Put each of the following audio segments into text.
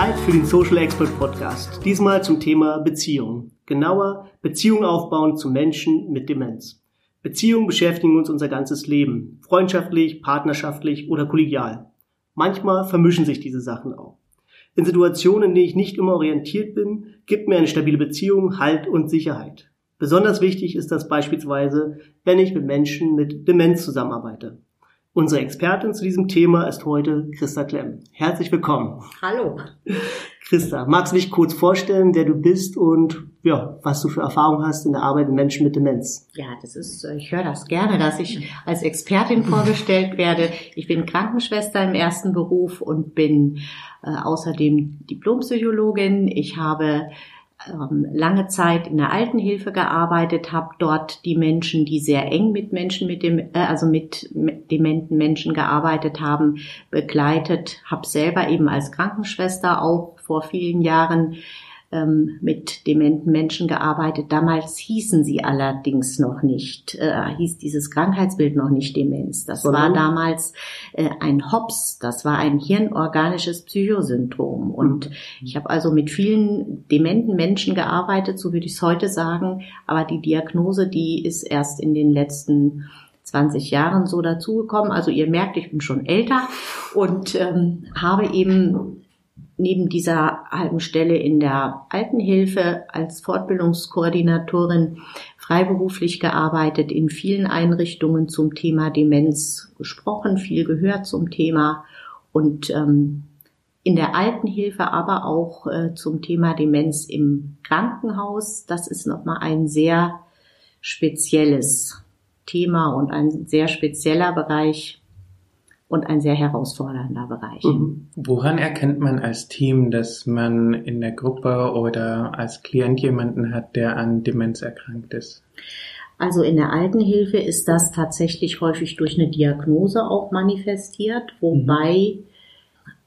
Zeit für den Social Expert Podcast. Diesmal zum Thema Beziehung. Genauer, Beziehung aufbauen zu Menschen mit Demenz. Beziehungen beschäftigen uns unser ganzes Leben. Freundschaftlich, partnerschaftlich oder kollegial. Manchmal vermischen sich diese Sachen auch. In Situationen, in denen ich nicht immer orientiert bin, gibt mir eine stabile Beziehung Halt und Sicherheit. Besonders wichtig ist das beispielsweise, wenn ich mit Menschen mit Demenz zusammenarbeite. Unsere Expertin zu diesem Thema ist heute Christa Klemm. Herzlich willkommen. Hallo. Christa, magst du dich kurz vorstellen, wer du bist und ja, was du für Erfahrung hast in der Arbeit mit Menschen mit Demenz? Ja, das ist, ich höre das gerne, dass ich als Expertin vorgestellt werde. Ich bin Krankenschwester im ersten Beruf und bin äh, außerdem Diplompsychologin. Ich habe lange Zeit in der Altenhilfe gearbeitet, habe dort die Menschen, die sehr eng mit Menschen mit dem, äh, also mit, mit dementen Menschen gearbeitet haben, begleitet, habe selber eben als Krankenschwester auch vor vielen Jahren ähm, mit dementen Menschen gearbeitet. Damals hießen sie allerdings noch nicht, äh, hieß dieses Krankheitsbild noch nicht Demenz. Das mhm. war damals äh, ein HOPS, das war ein hirnorganisches Psychosyndrom. Und mhm. ich habe also mit vielen dementen Menschen gearbeitet, so würde ich es heute sagen. Aber die Diagnose, die ist erst in den letzten 20 Jahren so dazugekommen. Also ihr merkt, ich bin schon älter und ähm, habe eben neben dieser halben Stelle in der Altenhilfe als Fortbildungskoordinatorin freiberuflich gearbeitet, in vielen Einrichtungen zum Thema Demenz gesprochen, viel gehört zum Thema und ähm, in der Altenhilfe, aber auch äh, zum Thema Demenz im Krankenhaus. Das ist nochmal ein sehr spezielles Thema und ein sehr spezieller Bereich, und ein sehr herausfordernder Bereich. Mhm. Woran erkennt man als Team, dass man in der Gruppe oder als Klient jemanden hat, der an Demenz erkrankt ist? Also in der Altenhilfe ist das tatsächlich häufig durch eine Diagnose auch manifestiert, wobei mhm.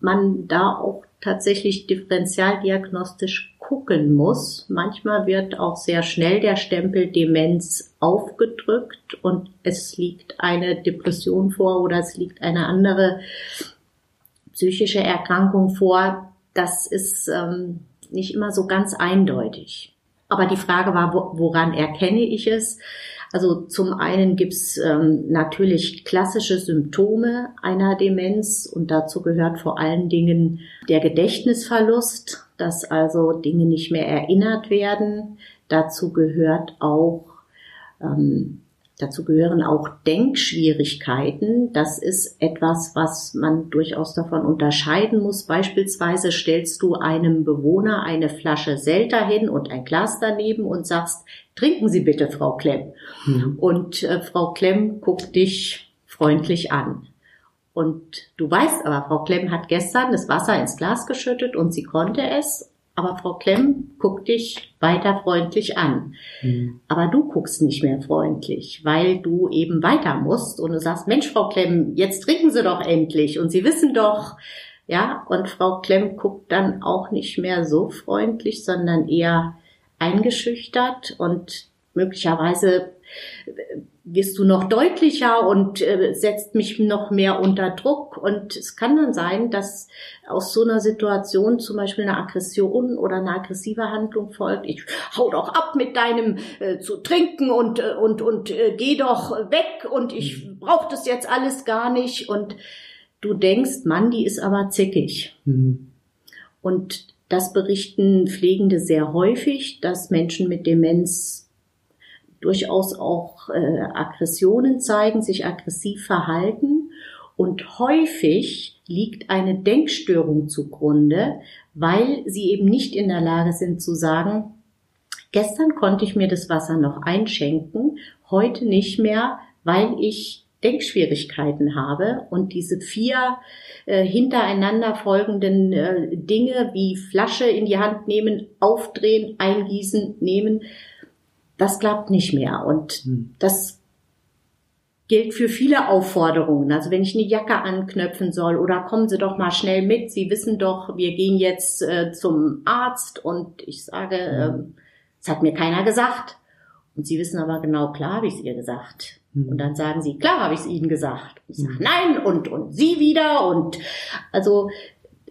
man da auch tatsächlich differentialdiagnostisch gucken muss. Manchmal wird auch sehr schnell der Stempel Demenz aufgedrückt und es liegt eine Depression vor oder es liegt eine andere psychische Erkrankung vor. Das ist ähm, nicht immer so ganz eindeutig. Aber die Frage war, woran erkenne ich es? Also zum einen gibt's ähm, natürlich klassische Symptome einer Demenz und dazu gehört vor allen Dingen der Gedächtnisverlust, dass also Dinge nicht mehr erinnert werden. Dazu gehört auch ähm, Dazu gehören auch Denkschwierigkeiten. Das ist etwas, was man durchaus davon unterscheiden muss. Beispielsweise stellst du einem Bewohner eine Flasche Selter hin und ein Glas daneben und sagst, trinken Sie bitte, Frau Klemm. Mhm. Und äh, Frau Klemm guckt dich freundlich an. Und du weißt aber, Frau Klemm hat gestern das Wasser ins Glas geschüttet und sie konnte es aber Frau Klemm guckt dich weiter freundlich an. Mhm. Aber du guckst nicht mehr freundlich, weil du eben weiter musst und du sagst, Mensch, Frau Klemm, jetzt trinken Sie doch endlich und Sie wissen doch, ja, und Frau Klemm guckt dann auch nicht mehr so freundlich, sondern eher eingeschüchtert und möglicherweise wirst du noch deutlicher und äh, setzt mich noch mehr unter Druck. Und es kann dann sein, dass aus so einer Situation zum Beispiel eine Aggression oder eine aggressive Handlung folgt. Ich hau doch ab mit deinem äh, zu trinken und äh, und und äh, geh doch weg und ich mhm. brauche das jetzt alles gar nicht. Und du denkst, Mann, die ist aber zickig. Mhm. Und das berichten Pflegende sehr häufig, dass Menschen mit Demenz durchaus auch äh, Aggressionen zeigen, sich aggressiv verhalten. Und häufig liegt eine Denkstörung zugrunde, weil sie eben nicht in der Lage sind zu sagen, gestern konnte ich mir das Wasser noch einschenken, heute nicht mehr, weil ich Denkschwierigkeiten habe und diese vier äh, hintereinander folgenden äh, Dinge wie Flasche in die Hand nehmen, aufdrehen, eingießen, nehmen, das klappt nicht mehr. Und hm. das gilt für viele Aufforderungen. Also wenn ich eine Jacke anknöpfen soll oder kommen Sie doch mal schnell mit. Sie wissen doch, wir gehen jetzt äh, zum Arzt und ich sage, äh, es hat mir keiner gesagt. Und Sie wissen aber genau, klar habe ich es ihr gesagt. Mhm. Und dann sagen Sie, klar habe ich es Ihnen gesagt. Ich sage, nein und und Sie wieder und also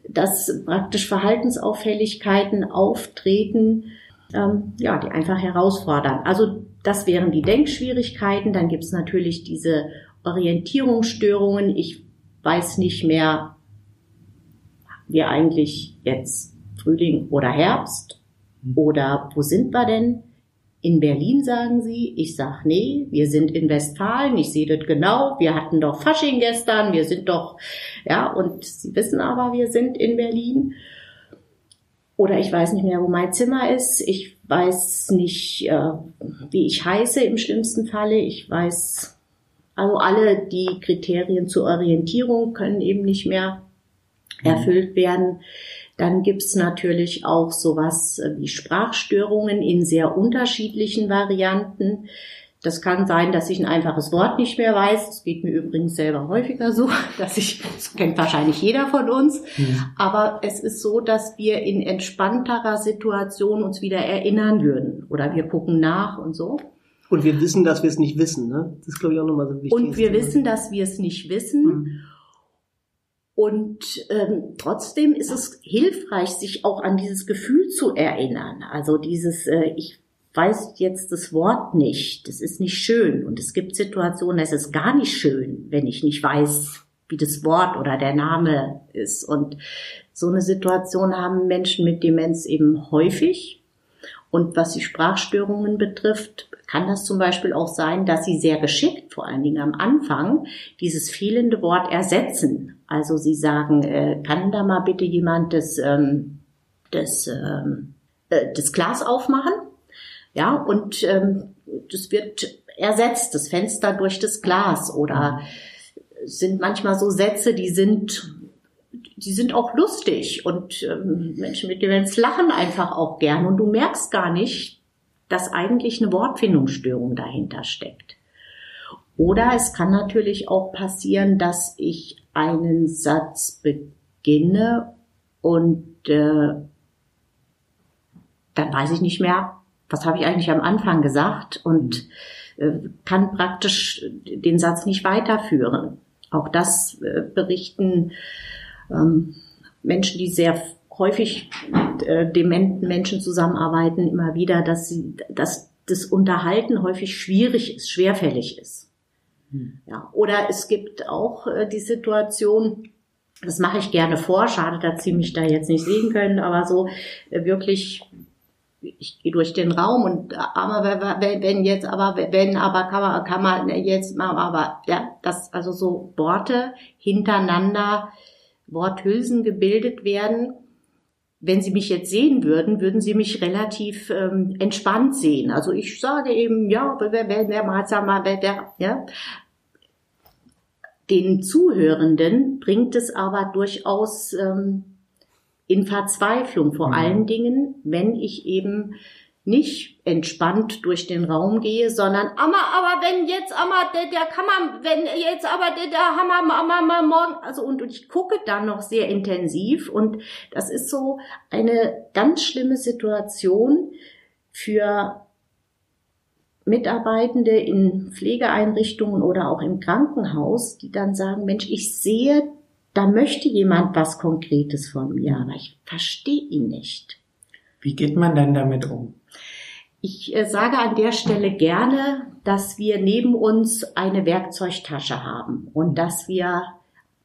dass praktisch Verhaltensauffälligkeiten auftreten, ähm, ja, die einfach herausfordern. Also das wären die Denkschwierigkeiten. Dann gibt's natürlich diese Orientierungsstörungen. Ich weiß nicht mehr, wir eigentlich jetzt Frühling oder Herbst oder wo sind wir denn? In Berlin sagen sie, ich sag nee, wir sind in Westfalen, ich sehe das genau, wir hatten doch Fasching gestern, wir sind doch, ja, und sie wissen aber, wir sind in Berlin. Oder ich weiß nicht mehr, wo mein Zimmer ist, ich weiß nicht, äh, wie ich heiße im schlimmsten Falle, ich weiß, also alle die Kriterien zur Orientierung können eben nicht mehr mhm. erfüllt werden. Dann gibt's natürlich auch sowas wie Sprachstörungen in sehr unterschiedlichen Varianten. Das kann sein, dass ich ein einfaches Wort nicht mehr weiß. Das geht mir übrigens selber häufiger so, dass ich, das kennt wahrscheinlich jeder von uns. Mhm. Aber es ist so, dass wir in entspannterer Situation uns wieder erinnern würden. Oder wir gucken nach und so. Und wir wissen, dass wir es nicht wissen, ne? Das ist, glaube ich, auch nochmal so wichtig. Und wir wissen, dass wir es nicht wissen. Mhm. Und ähm, trotzdem ist es hilfreich, sich auch an dieses Gefühl zu erinnern. Also dieses, äh, ich weiß jetzt das Wort nicht, das ist nicht schön. Und es gibt Situationen, es ist gar nicht schön, wenn ich nicht weiß, wie das Wort oder der Name ist. Und so eine Situation haben Menschen mit Demenz eben häufig. Und was die Sprachstörungen betrifft, kann das zum Beispiel auch sein, dass sie sehr geschickt, vor allen Dingen am Anfang, dieses fehlende Wort ersetzen. Also sie sagen, äh, kann da mal bitte jemand das, ähm, das, ähm, äh, das Glas aufmachen? Ja, und ähm, das wird ersetzt, das Fenster durch das Glas oder sind manchmal so Sätze, die sind die sind auch lustig und ähm, Menschen mit Demenz lachen einfach auch gern und du merkst gar nicht, dass eigentlich eine Wortfindungsstörung dahinter steckt. Oder es kann natürlich auch passieren, dass ich einen Satz beginne und äh, dann weiß ich nicht mehr, was habe ich eigentlich am Anfang gesagt und äh, kann praktisch den Satz nicht weiterführen. Auch das äh, berichten ähm, Menschen, die sehr häufig mit äh, dementen Menschen zusammenarbeiten, immer wieder, dass sie, dass das Unterhalten häufig schwierig ist, schwerfällig ist. Hm. Ja, oder es gibt auch die Situation, das mache ich gerne vor, schade, dass Sie mich da jetzt nicht sehen können, aber so wirklich, ich gehe durch den Raum und aber wenn, wenn jetzt, aber wenn, aber kann man, kann man jetzt mal, aber ja, das also so Worte hintereinander, Worthülsen gebildet werden, wenn Sie mich jetzt sehen würden, würden Sie mich relativ ähm, entspannt sehen. Also ich sage eben, ja, wer, wer, wer mal, sag mal, wer, wer, ja. Den Zuhörenden bringt es aber durchaus ähm, in Verzweiflung, vor mhm. allen Dingen, wenn ich eben nicht entspannt durch den Raum gehe, sondern aber, aber wenn jetzt aber der, der kann man, wenn jetzt aber der, der Hammer, mal, mal morgen, also und, und ich gucke dann noch sehr intensiv und das ist so eine ganz schlimme Situation für Mitarbeitende in Pflegeeinrichtungen oder auch im Krankenhaus, die dann sagen, Mensch, ich sehe, da möchte jemand was Konkretes von mir, aber ich verstehe ihn nicht. Wie geht man dann damit um? Ich äh, sage an der Stelle gerne, dass wir neben uns eine Werkzeugtasche haben und dass wir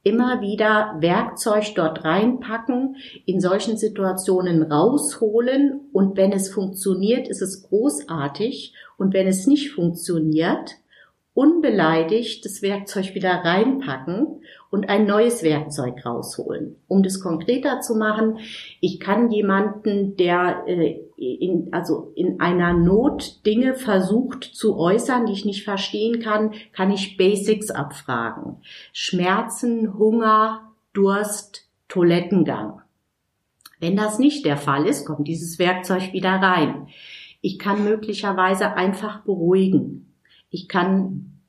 immer wieder Werkzeug dort reinpacken, in solchen Situationen rausholen und wenn es funktioniert, ist es großartig und wenn es nicht funktioniert, unbeleidigt das Werkzeug wieder reinpacken und ein neues Werkzeug rausholen. Um das konkreter zu machen, ich kann jemanden, der äh, in, also in einer Not Dinge versucht zu äußern, die ich nicht verstehen kann, kann ich Basics abfragen. Schmerzen, Hunger, Durst, Toilettengang. Wenn das nicht der Fall ist, kommt dieses Werkzeug wieder rein. Ich kann möglicherweise einfach beruhigen. Ich kann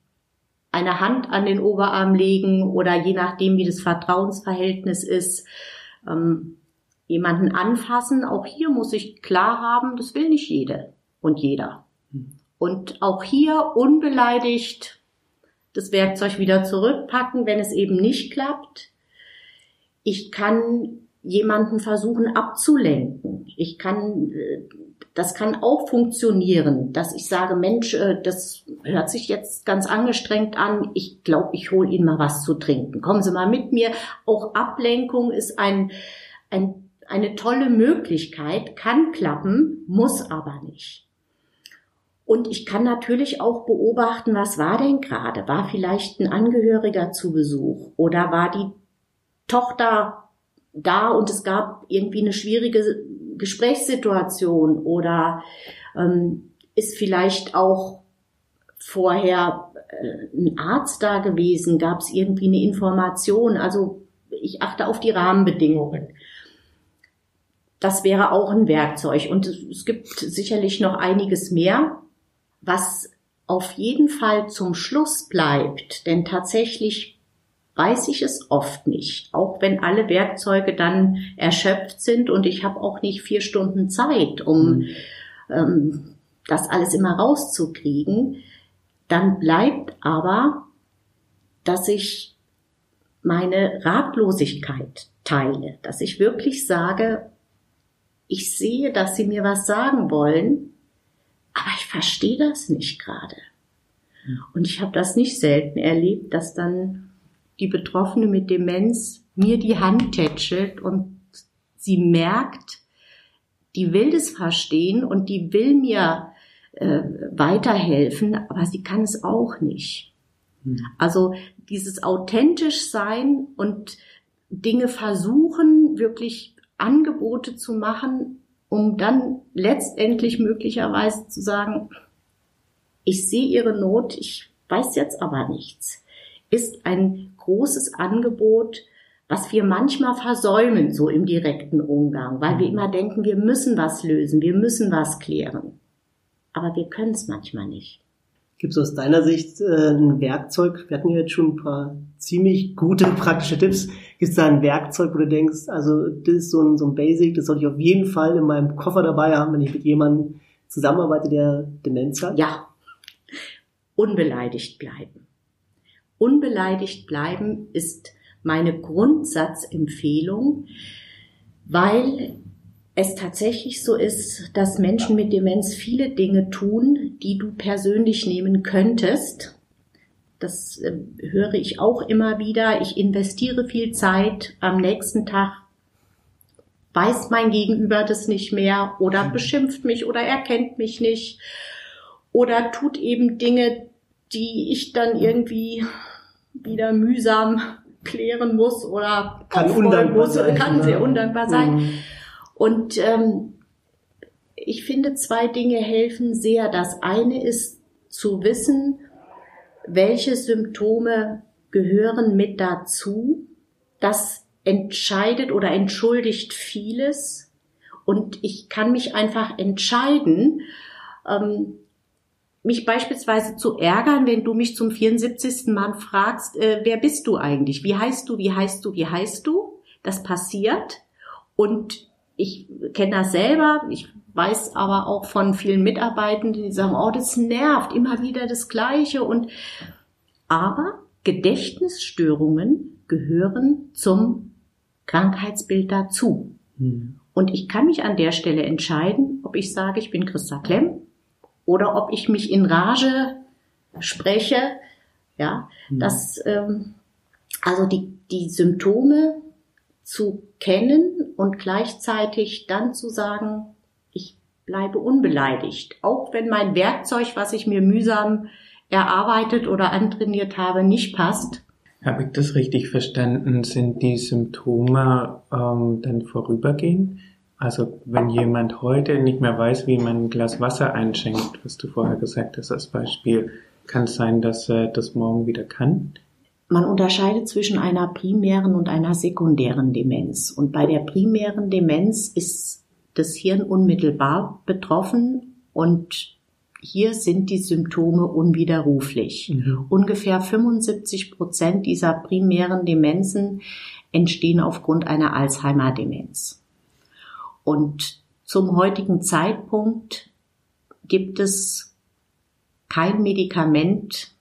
eine Hand an den Oberarm legen oder je nachdem, wie das Vertrauensverhältnis ist, ähm, jemanden anfassen. Auch hier muss ich klar haben, das will nicht jede und jeder. Und auch hier unbeleidigt das Werkzeug wieder zurückpacken, wenn es eben nicht klappt. Ich kann jemanden versuchen abzulenken. Ich kann, äh, das kann auch funktionieren, dass ich sage, Mensch, äh, das hört sich jetzt ganz angestrengt an. Ich glaube, ich hole Ihnen mal was zu trinken. Kommen Sie mal mit mir. Auch Ablenkung ist ein, ein, eine tolle Möglichkeit, kann klappen, muss aber nicht. Und ich kann natürlich auch beobachten, was war denn gerade? War vielleicht ein Angehöriger zu Besuch oder war die Tochter da und es gab irgendwie eine schwierige Gesprächssituation oder ähm, ist vielleicht auch vorher äh, ein Arzt da gewesen, gab es irgendwie eine Information. Also ich achte auf die Rahmenbedingungen. Das wäre auch ein Werkzeug. Und es gibt sicherlich noch einiges mehr, was auf jeden Fall zum Schluss bleibt. Denn tatsächlich weiß ich es oft nicht, auch wenn alle Werkzeuge dann erschöpft sind und ich habe auch nicht vier Stunden Zeit, um mhm. ähm, das alles immer rauszukriegen. Dann bleibt aber, dass ich meine Ratlosigkeit teile, dass ich wirklich sage, ich sehe, dass Sie mir was sagen wollen, aber ich verstehe das nicht gerade. Mhm. Und ich habe das nicht selten erlebt, dass dann die Betroffene mit Demenz mir die Hand tätschelt und sie merkt, die will das verstehen und die will mir äh, weiterhelfen, aber sie kann es auch nicht. Hm. Also dieses authentisch sein und Dinge versuchen, wirklich Angebote zu machen, um dann letztendlich möglicherweise zu sagen, ich sehe ihre Not, ich weiß jetzt aber nichts, ist ein großes Angebot, was wir manchmal versäumen, so im direkten Umgang, weil wir mhm. immer denken, wir müssen was lösen, wir müssen was klären. Aber wir können es manchmal nicht. Gibt es aus deiner Sicht äh, ein Werkzeug? Wir hatten ja jetzt schon ein paar ziemlich gute praktische Tipps. Gibt es da ein Werkzeug, wo du denkst, also das ist so ein, so ein Basic, das sollte ich auf jeden Fall in meinem Koffer dabei haben, wenn ich mit jemandem zusammenarbeite, der Demenz hat? Ja. Unbeleidigt bleiben. Unbeleidigt bleiben ist meine Grundsatzempfehlung, weil es tatsächlich so ist, dass Menschen mit Demenz viele Dinge tun, die du persönlich nehmen könntest. Das äh, höre ich auch immer wieder. Ich investiere viel Zeit. Am nächsten Tag weiß mein Gegenüber das nicht mehr oder mhm. beschimpft mich oder erkennt mich nicht oder tut eben Dinge, die ich dann irgendwie wieder mühsam klären muss oder kann undankbar muss, sein, kann sehr undankbar sein. Mhm. Und ähm, ich finde, zwei Dinge helfen sehr. Das eine ist zu wissen, welche Symptome gehören mit dazu. Das entscheidet oder entschuldigt vieles. Und ich kann mich einfach entscheiden, ähm, mich beispielsweise zu ärgern, wenn du mich zum 74. Mal fragst, äh, wer bist du eigentlich? Wie heißt du? Wie heißt du? Wie heißt du? Das passiert. Und ich kenne das selber. Ich weiß aber auch von vielen Mitarbeitenden, die sagen, oh, das nervt, immer wieder das Gleiche. Und, aber Gedächtnisstörungen gehören zum Krankheitsbild dazu. Hm. Und ich kann mich an der Stelle entscheiden, ob ich sage, ich bin Christa Klemm oder ob ich mich in Rage spreche. Ja, mhm. das, ähm, also die, die Symptome zu kennen und gleichzeitig dann zu sagen, ich bleibe unbeleidigt, auch wenn mein Werkzeug, was ich mir mühsam erarbeitet oder antrainiert habe, nicht passt. Habe ich das richtig verstanden? Sind die Symptome ähm, dann vorübergehend? Also wenn jemand heute nicht mehr weiß, wie man ein Glas Wasser einschenkt, was du vorher gesagt hast als Beispiel, kann es sein, dass er das morgen wieder kann? Man unterscheidet zwischen einer primären und einer sekundären Demenz. Und bei der primären Demenz ist das Hirn unmittelbar betroffen und hier sind die Symptome unwiderruflich. Mhm. Ungefähr 75 Prozent dieser primären Demenzen entstehen aufgrund einer Alzheimer-Demenz. Und zum heutigen Zeitpunkt gibt es kein Medikament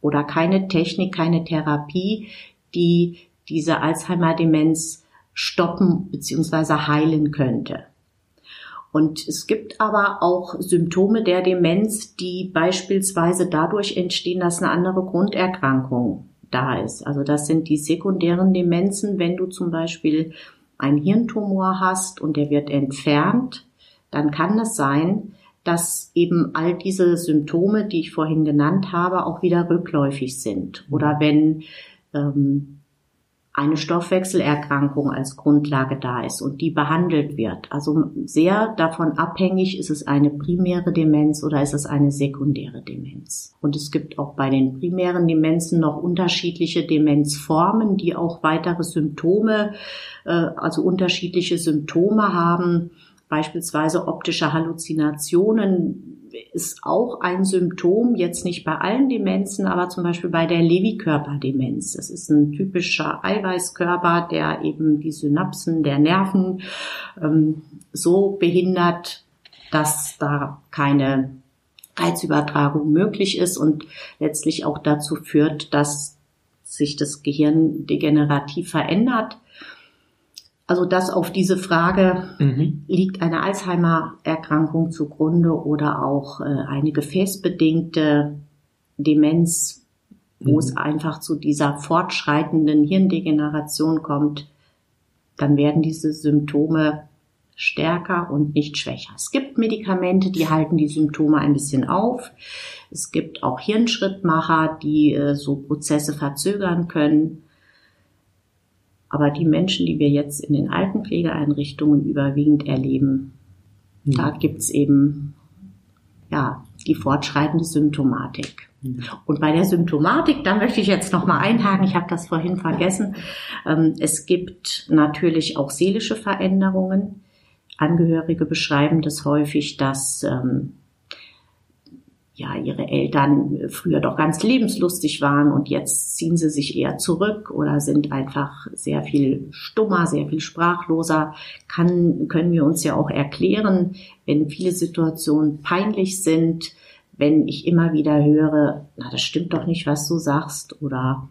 oder keine Technik, keine Therapie, die diese Alzheimer-Demenz stoppen bzw. heilen könnte. Und es gibt aber auch Symptome der Demenz, die beispielsweise dadurch entstehen, dass eine andere Grunderkrankung da ist. Also das sind die sekundären Demenzen, wenn du zum Beispiel einen Hirntumor hast und der wird entfernt, dann kann es sein, dass eben all diese Symptome, die ich vorhin genannt habe, auch wieder rückläufig sind. Oder wenn ähm, eine Stoffwechselerkrankung als Grundlage da ist und die behandelt wird. Also sehr davon abhängig, ist es eine primäre Demenz oder ist es eine sekundäre Demenz. Und es gibt auch bei den primären Demenzen noch unterschiedliche Demenzformen, die auch weitere Symptome, äh, also unterschiedliche Symptome haben. Beispielsweise optische Halluzinationen ist auch ein Symptom, jetzt nicht bei allen Demenzen, aber zum Beispiel bei der Lewy-Körperdemenz. Das ist ein typischer Eiweißkörper, der eben die Synapsen der Nerven ähm, so behindert, dass da keine Reizübertragung möglich ist und letztlich auch dazu führt, dass sich das Gehirn degenerativ verändert. Also dass auf diese Frage, mhm. liegt eine Alzheimer-Erkrankung zugrunde oder auch äh, eine gefäßbedingte Demenz, wo mhm. es einfach zu dieser fortschreitenden Hirndegeneration kommt, dann werden diese Symptome stärker und nicht schwächer. Es gibt Medikamente, die halten die Symptome ein bisschen auf. Es gibt auch Hirnschrittmacher, die äh, so Prozesse verzögern können. Aber die Menschen, die wir jetzt in den Altenpflegeeinrichtungen überwiegend erleben, mhm. da gibt's eben ja die fortschreitende Symptomatik. Mhm. Und bei der Symptomatik, da möchte ich jetzt noch mal einhaken. Ich habe das vorhin vergessen. Ähm, es gibt natürlich auch seelische Veränderungen. Angehörige beschreiben das häufig, dass ähm, ja, ihre Eltern früher doch ganz lebenslustig waren und jetzt ziehen sie sich eher zurück oder sind einfach sehr viel stummer, sehr viel sprachloser, kann, können wir uns ja auch erklären, wenn viele Situationen peinlich sind, wenn ich immer wieder höre, na, das stimmt doch nicht, was du sagst oder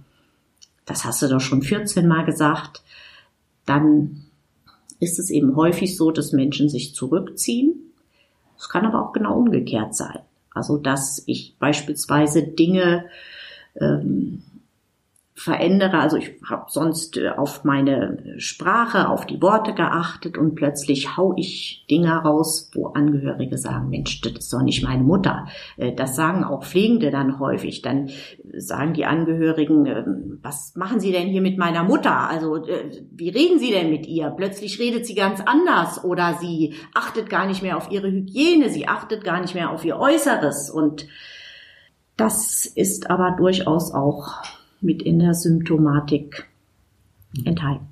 das hast du doch schon 14 Mal gesagt, dann ist es eben häufig so, dass Menschen sich zurückziehen. Es kann aber auch genau umgekehrt sein. Also dass ich beispielsweise Dinge ähm, verändere. Also ich habe sonst äh, auf meine Sprache, auf die Worte geachtet und plötzlich hau ich Dinge raus, wo Angehörige sagen, Mensch, das ist doch nicht meine Mutter. Äh, das sagen auch Pflegende dann häufig. Dann sagen die Angehörigen, ähm, was machen Sie denn hier mit meiner Mutter? Also äh, wie reden Sie denn mit ihr? Plötzlich redet sie ganz anders oder sie achtet gar nicht mehr auf ihre Hygiene, sie achtet gar nicht mehr auf ihr Äußeres und das ist aber durchaus auch mit in der Symptomatik enthalten.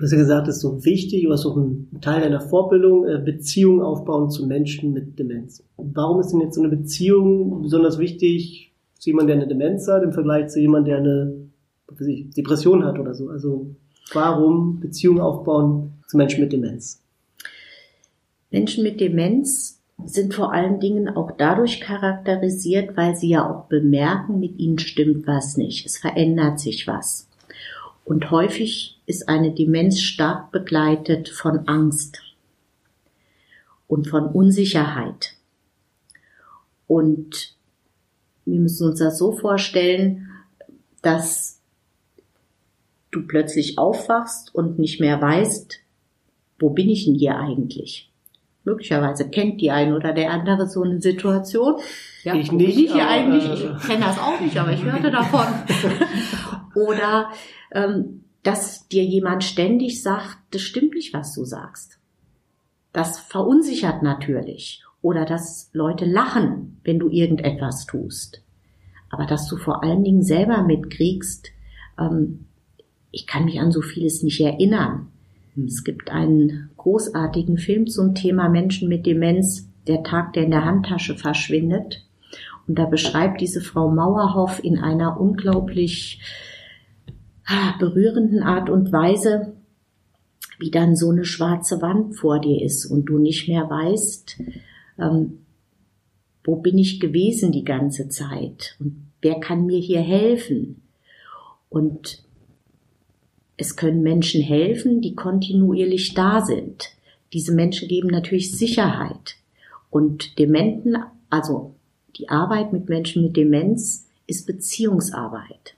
Du hast ja gesagt, es ist so wichtig, oder ist so ein Teil deiner Vorbildung, äh, Beziehungen aufbauen zu Menschen mit Demenz. Warum ist denn jetzt so eine Beziehung besonders wichtig zu jemandem, der eine Demenz hat, im Vergleich zu jemandem, der eine ich, Depression hat oder so? Also warum Beziehungen aufbauen zu Menschen mit Demenz? Menschen mit Demenz sind vor allen Dingen auch dadurch charakterisiert, weil sie ja auch bemerken, mit ihnen stimmt was nicht. Es verändert sich was. Und häufig ist eine Demenz stark begleitet von Angst und von Unsicherheit. Und wir müssen uns das so vorstellen, dass du plötzlich aufwachst und nicht mehr weißt, wo bin ich denn hier eigentlich? Möglicherweise kennt die ein oder der andere so eine Situation. Ja, ich nicht. Ich hier eigentlich, ich äh, kenne das auch nicht, aber ich hörte davon. oder ähm, dass dir jemand ständig sagt, das stimmt nicht, was du sagst. Das verunsichert natürlich. Oder dass Leute lachen, wenn du irgendetwas tust. Aber dass du vor allen Dingen selber mitkriegst, ähm, ich kann mich an so vieles nicht erinnern. Es gibt einen großartigen Film zum Thema Menschen mit Demenz, der Tag, der in der Handtasche verschwindet. Und da beschreibt diese Frau Mauerhoff in einer unglaublich ah, berührenden Art und Weise, wie dann so eine schwarze Wand vor dir ist und du nicht mehr weißt, ähm, wo bin ich gewesen die ganze Zeit und wer kann mir hier helfen? Und es können Menschen helfen, die kontinuierlich da sind. Diese Menschen geben natürlich Sicherheit. Und Dementen, also die Arbeit mit Menschen mit Demenz, ist Beziehungsarbeit.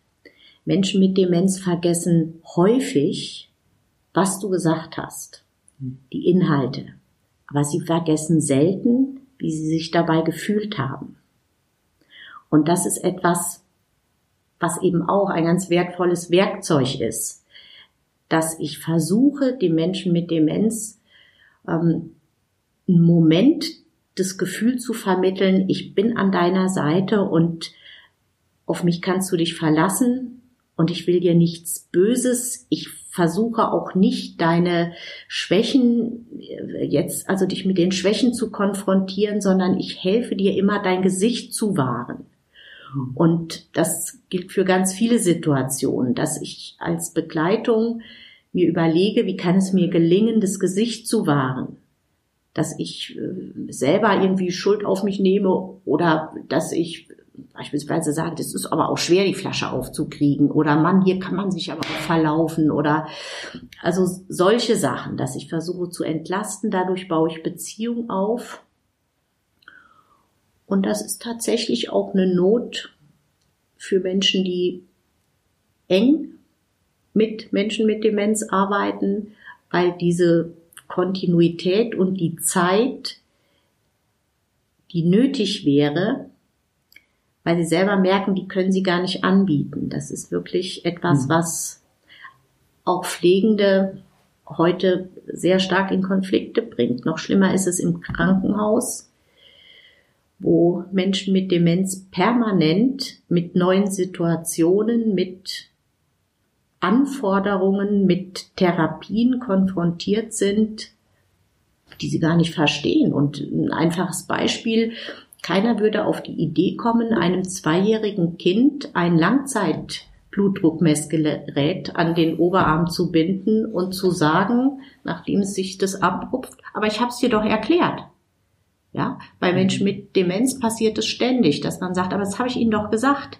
Menschen mit Demenz vergessen häufig, was du gesagt hast, die Inhalte. Aber sie vergessen selten, wie sie sich dabei gefühlt haben. Und das ist etwas, was eben auch ein ganz wertvolles Werkzeug ist, dass ich versuche, den Menschen mit Demenz ähm, einen Moment das Gefühl zu vermitteln, ich bin an deiner Seite und auf mich kannst du dich verlassen und ich will dir nichts Böses. Ich versuche auch nicht deine Schwächen äh, jetzt, also dich mit den Schwächen zu konfrontieren, sondern ich helfe dir immer dein Gesicht zu wahren. Hm. Und das gilt für ganz viele Situationen, dass ich als Begleitung mir überlege, wie kann es mir gelingen, das Gesicht zu wahren dass ich äh, selber irgendwie Schuld auf mich nehme oder dass ich beispielsweise sage, das ist aber auch schwer, die Flasche aufzukriegen oder Mann, hier kann man sich aber auch verlaufen oder also solche Sachen, dass ich versuche zu entlasten, dadurch baue ich Beziehung auf. Und das ist tatsächlich auch eine Not für Menschen, die eng mit Menschen mit Demenz arbeiten, weil diese Kontinuität und die Zeit, die nötig wäre, weil sie selber merken, die können sie gar nicht anbieten. Das ist wirklich etwas, mhm. was auch Pflegende heute sehr stark in Konflikte bringt. Noch schlimmer ist es im Krankenhaus, wo Menschen mit Demenz permanent mit neuen Situationen, mit Anforderungen mit Therapien konfrontiert sind, die sie gar nicht verstehen. Und ein einfaches Beispiel, keiner würde auf die Idee kommen, einem zweijährigen Kind ein Langzeitblutdruckmessgerät an den Oberarm zu binden und zu sagen, nachdem es sich das abrupft, aber ich habe es dir doch erklärt. Ja, bei Menschen mit Demenz passiert es ständig, dass man sagt, aber das habe ich Ihnen doch gesagt.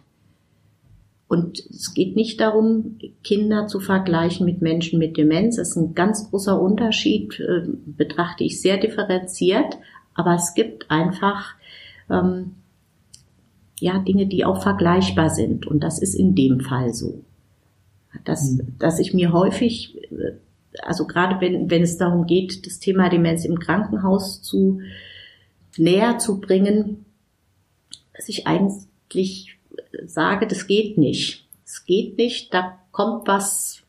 Und es geht nicht darum, Kinder zu vergleichen mit Menschen mit Demenz. Das ist ein ganz großer Unterschied, äh, betrachte ich sehr differenziert. Aber es gibt einfach ähm, ja Dinge, die auch vergleichbar sind. Und das ist in dem Fall so. Dass, mhm. dass ich mir häufig, äh, also gerade wenn, wenn es darum geht, das Thema Demenz im Krankenhaus zu näher zu bringen, dass ich eigentlich sage, das geht nicht. Es geht nicht, da kommt was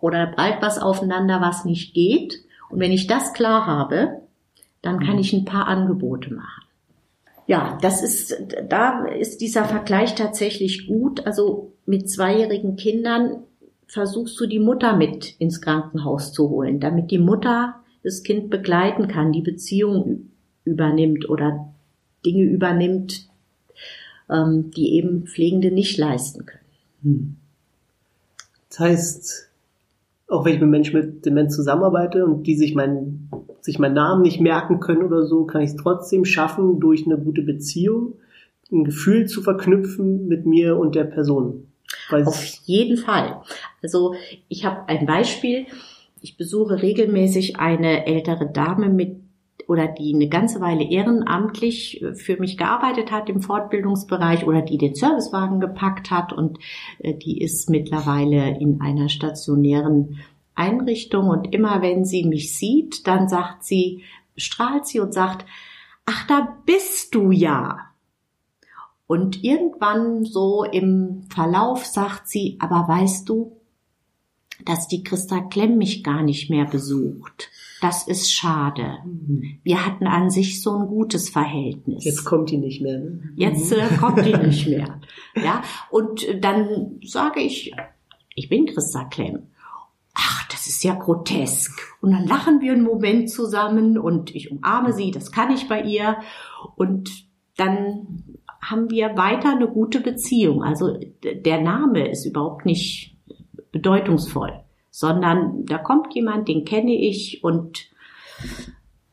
oder bleibt was aufeinander, was nicht geht. Und wenn ich das klar habe, dann kann mhm. ich ein paar Angebote machen. Ja, das ist, da ist dieser Vergleich tatsächlich gut. Also mit zweijährigen Kindern versuchst du die Mutter mit ins Krankenhaus zu holen, damit die Mutter das Kind begleiten kann, die Beziehung übernimmt oder Dinge übernimmt, die eben Pflegende nicht leisten können. Hm. Das heißt, auch wenn ich mit Menschen mit Demenz zusammenarbeite und die sich meinen, sich meinen Namen nicht merken können oder so, kann ich es trotzdem schaffen, durch eine gute Beziehung ein Gefühl zu verknüpfen mit mir und der Person. Weil Auf jeden Fall. Also ich habe ein Beispiel. Ich besuche regelmäßig eine ältere Dame mit oder die eine ganze Weile ehrenamtlich äh, für mich gearbeitet hat im Fortbildungsbereich oder die den Servicewagen gepackt hat und äh, die ist mittlerweile in einer stationären Einrichtung und immer wenn sie mich sieht, dann sagt sie, strahlt sie und sagt, ach, da bist du ja. Und irgendwann so im Verlauf sagt sie, aber weißt du, dass die Christa Klemm mich gar nicht mehr besucht. Das ist schade. Mhm. Wir hatten an sich so ein gutes Verhältnis. Jetzt kommt die nicht mehr. Ne? Jetzt äh, kommt die nicht mehr. Ja, und dann sage ich, ich bin Christa Klemm. Ach, das ist ja grotesk. Und dann lachen wir einen Moment zusammen und ich umarme sie, das kann ich bei ihr. Und dann haben wir weiter eine gute Beziehung. Also der Name ist überhaupt nicht bedeutungsvoll sondern da kommt jemand, den kenne ich und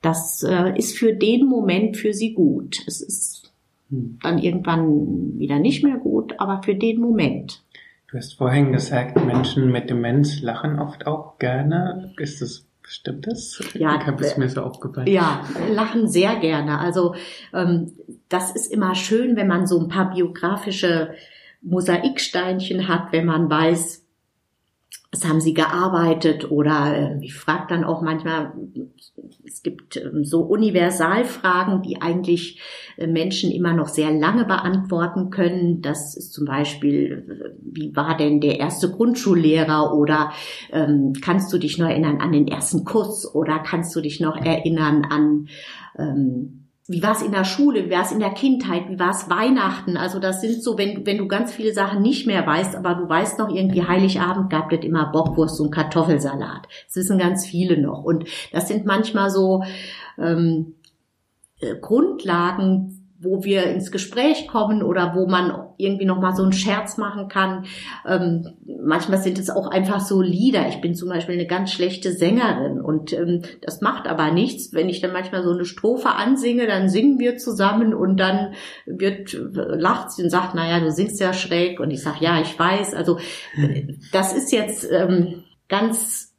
das äh, ist für den Moment für sie gut. Es ist hm. dann irgendwann wieder nicht mehr gut, aber für den Moment. Du hast vorhin gesagt, Menschen mit Demenz lachen oft auch gerne. Ist das Stimmt das? Ja, ich habe es mir so aufgefallen. Ja, lachen sehr gerne. Also ähm, das ist immer schön, wenn man so ein paar biografische Mosaiksteinchen hat, wenn man weiß, was haben Sie gearbeitet? Oder äh, ich frage dann auch manchmal, es gibt ähm, so Universalfragen, die eigentlich äh, Menschen immer noch sehr lange beantworten können. Das ist zum Beispiel, äh, wie war denn der erste Grundschullehrer? Oder ähm, kannst du dich noch erinnern an den ersten Kuss? Oder kannst du dich noch erinnern an ähm, wie war es in der Schule, wie war es in der Kindheit, wie war es Weihnachten. Also das sind so, wenn, wenn du ganz viele Sachen nicht mehr weißt, aber du weißt noch irgendwie Heiligabend gab es immer Bockwurst und Kartoffelsalat. Das wissen ganz viele noch. Und das sind manchmal so ähm, äh, Grundlagen, wo wir ins Gespräch kommen oder wo man irgendwie noch mal so einen Scherz machen kann. Ähm, manchmal sind es auch einfach so Lieder. Ich bin zum Beispiel eine ganz schlechte Sängerin und ähm, das macht aber nichts. Wenn ich dann manchmal so eine Strophe ansinge, dann singen wir zusammen und dann wird lacht sie und sagt, naja, du singst ja schräg und ich sage, ja, ich weiß. Also das ist jetzt ähm, ganz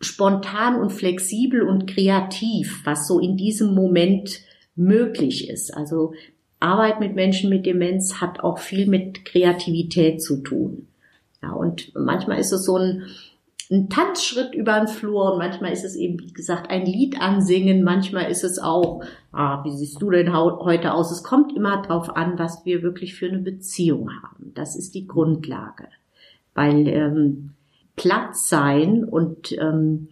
spontan und flexibel und kreativ, was so in diesem Moment möglich ist. Also Arbeit mit Menschen mit Demenz hat auch viel mit Kreativität zu tun. Ja, und manchmal ist es so ein, ein Tanzschritt über den Flur und manchmal ist es eben, wie gesagt, ein Lied ansingen, manchmal ist es auch, ah, wie siehst du denn heute aus? Es kommt immer darauf an, was wir wirklich für eine Beziehung haben. Das ist die Grundlage. Weil ähm, Platz sein und ähm,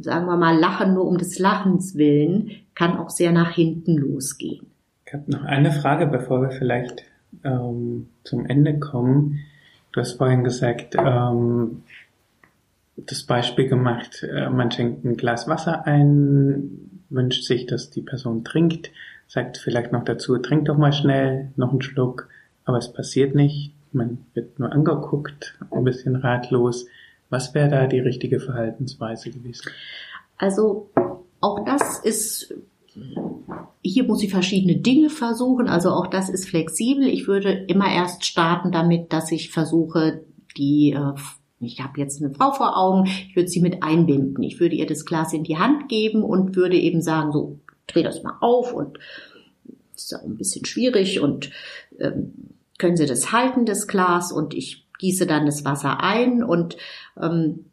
sagen wir mal, Lachen nur um des Lachens willen, kann auch sehr nach hinten losgehen. Ich habe noch eine Frage, bevor wir vielleicht ähm, zum Ende kommen. Du hast vorhin gesagt, ähm, das Beispiel gemacht, äh, man schenkt ein Glas Wasser ein, wünscht sich, dass die Person trinkt, sagt vielleicht noch dazu, trink doch mal schnell noch einen Schluck, aber es passiert nicht. Man wird nur angeguckt, ein bisschen ratlos. Was wäre da die richtige Verhaltensweise gewesen? Also auch das ist, hier muss ich verschiedene Dinge versuchen. Also auch das ist flexibel. Ich würde immer erst starten damit, dass ich versuche, die äh, ich habe jetzt eine Frau vor Augen, ich würde sie mit einbinden. Ich würde ihr das Glas in die Hand geben und würde eben sagen, so, dreh das mal auf und ist auch ein bisschen schwierig und ähm, können Sie das halten, das Glas und ich gieße dann das Wasser ein und ähm,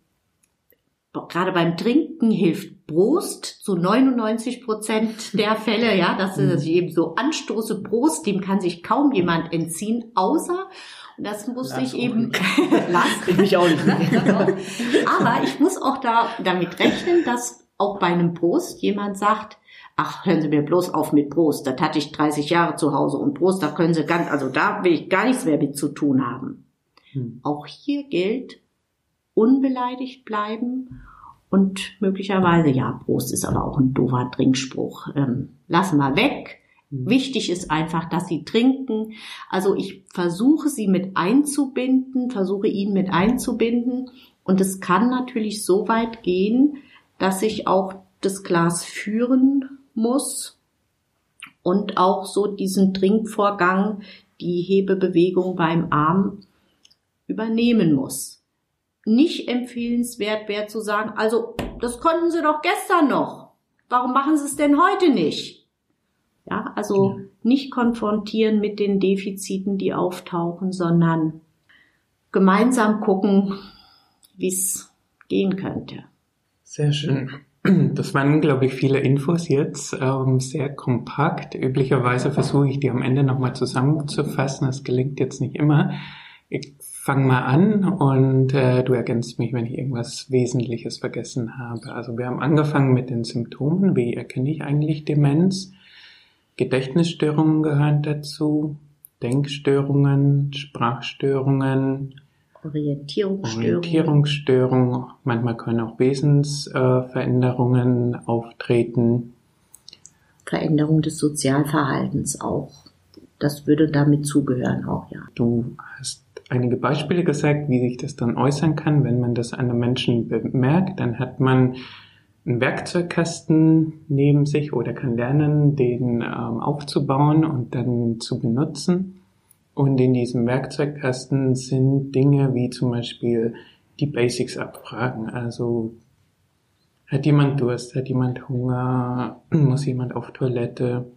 gerade beim Trinken hilft Prost zu 99 Prozent der Fälle, ja, dass, dass ich eben so anstoße Prost, dem kann sich kaum jemand entziehen, außer und das musste Lass ich eben lassen. Ich mich auch nicht. Aber ich muss auch da damit rechnen, dass auch bei einem Prost jemand sagt, ach, hören Sie mir bloß auf mit Prost, das hatte ich 30 Jahre zu Hause und Prost, da können Sie ganz, also da will ich gar nichts mehr mit zu tun haben. Hm. Auch hier gilt, unbeleidigt bleiben und möglicherweise, ja, Prost ist aber auch ein doofer Trinkspruch. Ähm, lassen wir weg. Hm. Wichtig ist einfach, dass sie trinken. Also ich versuche sie mit einzubinden, versuche ihn mit einzubinden. Und es kann natürlich so weit gehen, dass ich auch das Glas führen muss und auch so diesen Trinkvorgang, die Hebebewegung beim Arm übernehmen muss. Nicht empfehlenswert wäre zu sagen, also das konnten Sie doch gestern noch. Warum machen Sie es denn heute nicht? Ja, also nicht konfrontieren mit den Defiziten, die auftauchen, sondern gemeinsam gucken, wie es gehen könnte. Sehr schön. Das waren unglaublich viele Infos jetzt, ähm, sehr kompakt. Üblicherweise versuche ich die am Ende nochmal zusammenzufassen. Das gelingt jetzt nicht immer. Ich fang mal an und äh, du ergänzt mich, wenn ich irgendwas Wesentliches vergessen habe. Also wir haben angefangen mit den Symptomen. Wie erkenne ich eigentlich Demenz? Gedächtnisstörungen gehören dazu, Denkstörungen, Sprachstörungen, Orientierungsstörungen. Orientierungsstörungen. Manchmal können auch Wesensveränderungen äh, auftreten. Veränderung des Sozialverhaltens auch. Das würde damit zugehören auch, ja. Du hast einige Beispiele gesagt, wie sich das dann äußern kann, wenn man das an einem Menschen bemerkt. Dann hat man einen Werkzeugkasten neben sich oder kann lernen, den ähm, aufzubauen und dann zu benutzen. Und in diesem Werkzeugkasten sind Dinge wie zum Beispiel die Basics abfragen. Also hat jemand Durst, hat jemand Hunger, muss jemand auf Toilette?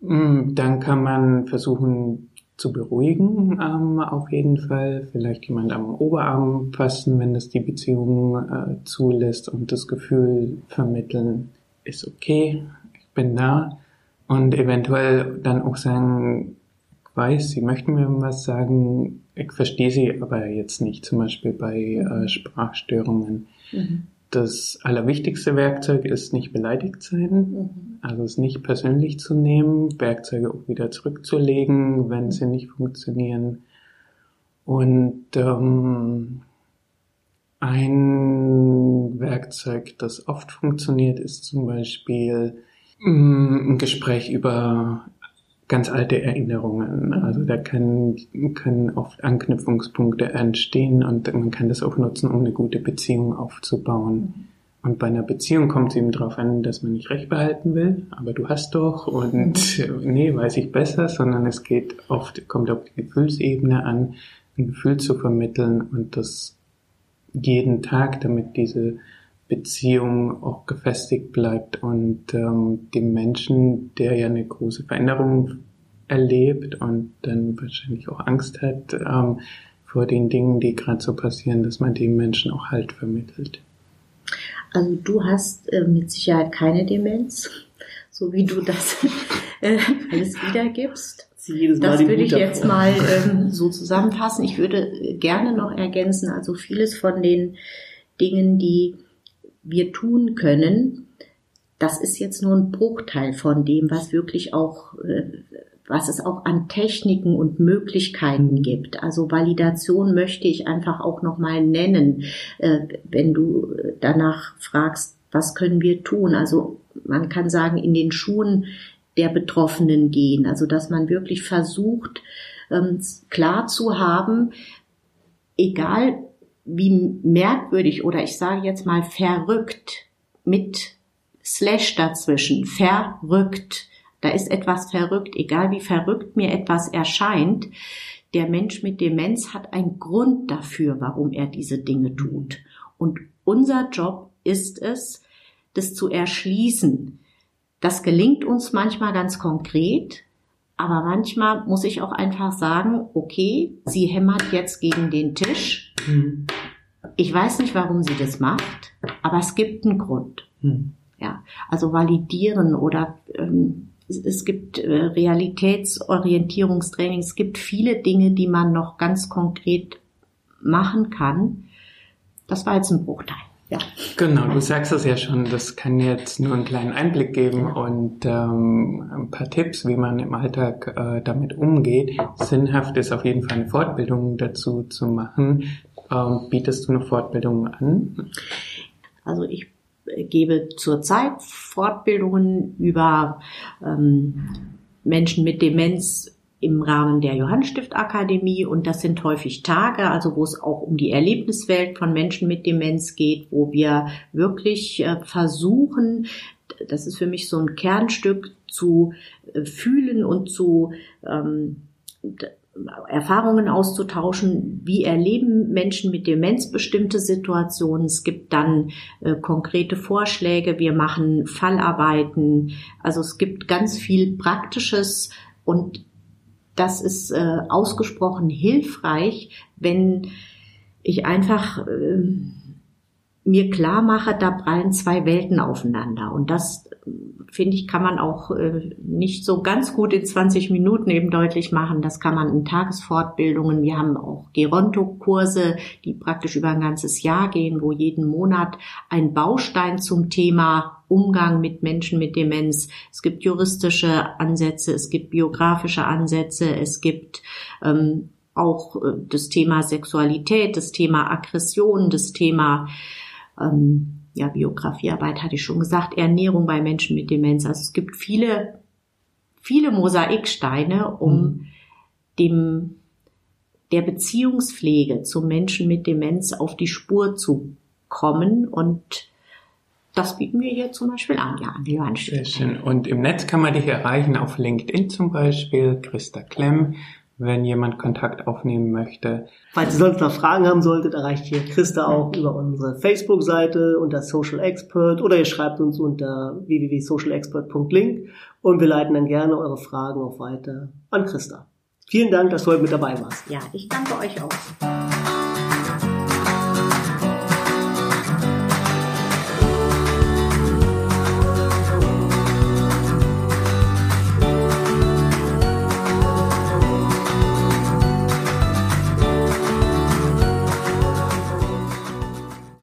Hm, dann kann man versuchen zu beruhigen, ähm, auf jeden Fall. Vielleicht jemand am Oberarm fassen, wenn das die Beziehung äh, zulässt und das Gefühl vermitteln, ist okay, ich bin da. Und eventuell dann auch sagen, ich weiß, Sie möchten mir was sagen, ich verstehe Sie aber jetzt nicht, zum Beispiel bei äh, Sprachstörungen. Mhm. Das allerwichtigste Werkzeug ist nicht beleidigt sein, mhm. also es nicht persönlich zu nehmen, Werkzeuge auch wieder zurückzulegen, wenn sie nicht funktionieren. Und ähm, ein Werkzeug, das oft funktioniert, ist zum Beispiel mm, ein Gespräch über ganz alte Erinnerungen. Also da können, können oft Anknüpfungspunkte entstehen und man kann das auch nutzen, um eine gute Beziehung aufzubauen. Und bei einer Beziehung kommt es eben darauf an, dass man nicht recht behalten will, aber du hast doch und mhm. nee, weiß ich besser, sondern es geht oft, kommt auf die Gefühlsebene an, ein Gefühl zu vermitteln und das jeden Tag, damit diese Beziehung auch gefestigt bleibt und ähm, dem Menschen, der ja eine große Veränderung erlebt und dann wahrscheinlich auch Angst hat ähm, vor den Dingen, die gerade so passieren, dass man dem Menschen auch Halt vermittelt. Also du hast äh, mit Sicherheit keine Demenz, so wie du das äh, alles wiedergibst. das würde ich jetzt mal ähm, so zusammenfassen. Ich würde gerne noch ergänzen, also vieles von den Dingen, die wir tun können, das ist jetzt nur ein Bruchteil von dem, was wirklich auch, äh, was es auch an Techniken und Möglichkeiten gibt. Also Validation möchte ich einfach auch nochmal nennen, äh, wenn du danach fragst, was können wir tun? Also man kann sagen, in den Schuhen der Betroffenen gehen. Also dass man wirklich versucht, ähm, klar zu haben, egal wie merkwürdig oder ich sage jetzt mal verrückt mit Slash dazwischen, verrückt. Da ist etwas verrückt, egal wie verrückt mir etwas erscheint. Der Mensch mit Demenz hat einen Grund dafür, warum er diese Dinge tut. Und unser Job ist es, das zu erschließen. Das gelingt uns manchmal ganz konkret, aber manchmal muss ich auch einfach sagen, okay, sie hämmert jetzt gegen den Tisch. Mhm. Ich weiß nicht, warum sie das macht, aber es gibt einen Grund. Mhm. Ja, also validieren oder ähm, es, es gibt äh, Realitätsorientierungstraining. Es gibt viele Dinge, die man noch ganz konkret machen kann. Das war jetzt ein Bruchteil. Ja. Genau, du sagst es ja schon, das kann jetzt nur einen kleinen Einblick geben und ähm, ein paar Tipps, wie man im Alltag äh, damit umgeht. Sinnhaft ist auf jeden Fall eine Fortbildung dazu zu machen. Ähm, bietest du eine Fortbildung an? Also ich gebe zurzeit Fortbildungen über ähm, Menschen mit Demenz im Rahmen der Johannstift-Akademie. Und das sind häufig Tage, also wo es auch um die Erlebniswelt von Menschen mit Demenz geht, wo wir wirklich äh, versuchen, das ist für mich so ein Kernstück, zu äh, fühlen und zu ähm, Erfahrungen auszutauschen, wie erleben Menschen mit Demenz bestimmte Situationen. Es gibt dann äh, konkrete Vorschläge, wir machen Fallarbeiten, also es gibt ganz viel Praktisches. Und das ist äh, ausgesprochen hilfreich, wenn ich einfach äh, mir klar mache, da prallen zwei Welten aufeinander. Und das finde ich, kann man auch äh, nicht so ganz gut in 20 Minuten eben deutlich machen. Das kann man in Tagesfortbildungen. Wir haben auch Geronto-Kurse, die praktisch über ein ganzes Jahr gehen, wo jeden Monat ein Baustein zum Thema Umgang mit Menschen mit Demenz. Es gibt juristische Ansätze, es gibt biografische Ansätze, es gibt ähm, auch äh, das Thema Sexualität, das Thema Aggression, das Thema ähm, ja, Biografiearbeit hatte ich schon gesagt, Ernährung bei Menschen mit Demenz. Also es gibt viele, viele Mosaiksteine, um mhm. dem, der Beziehungspflege zu Menschen mit Demenz auf die Spur zu kommen und das bieten wir hier zum Beispiel an, ja, an die Sehr schön. Und im Netz kann man dich erreichen, auf LinkedIn zum Beispiel, Christa Klemm, wenn jemand Kontakt aufnehmen möchte. Falls ihr sonst noch Fragen haben solltet, erreicht ihr Christa auch über unsere Facebook-Seite unter Social Expert oder ihr schreibt uns unter www.socialexpert.link und wir leiten dann gerne eure Fragen auch weiter an Christa. Vielen Dank, dass du heute mit dabei warst. Ja, ich danke euch auch.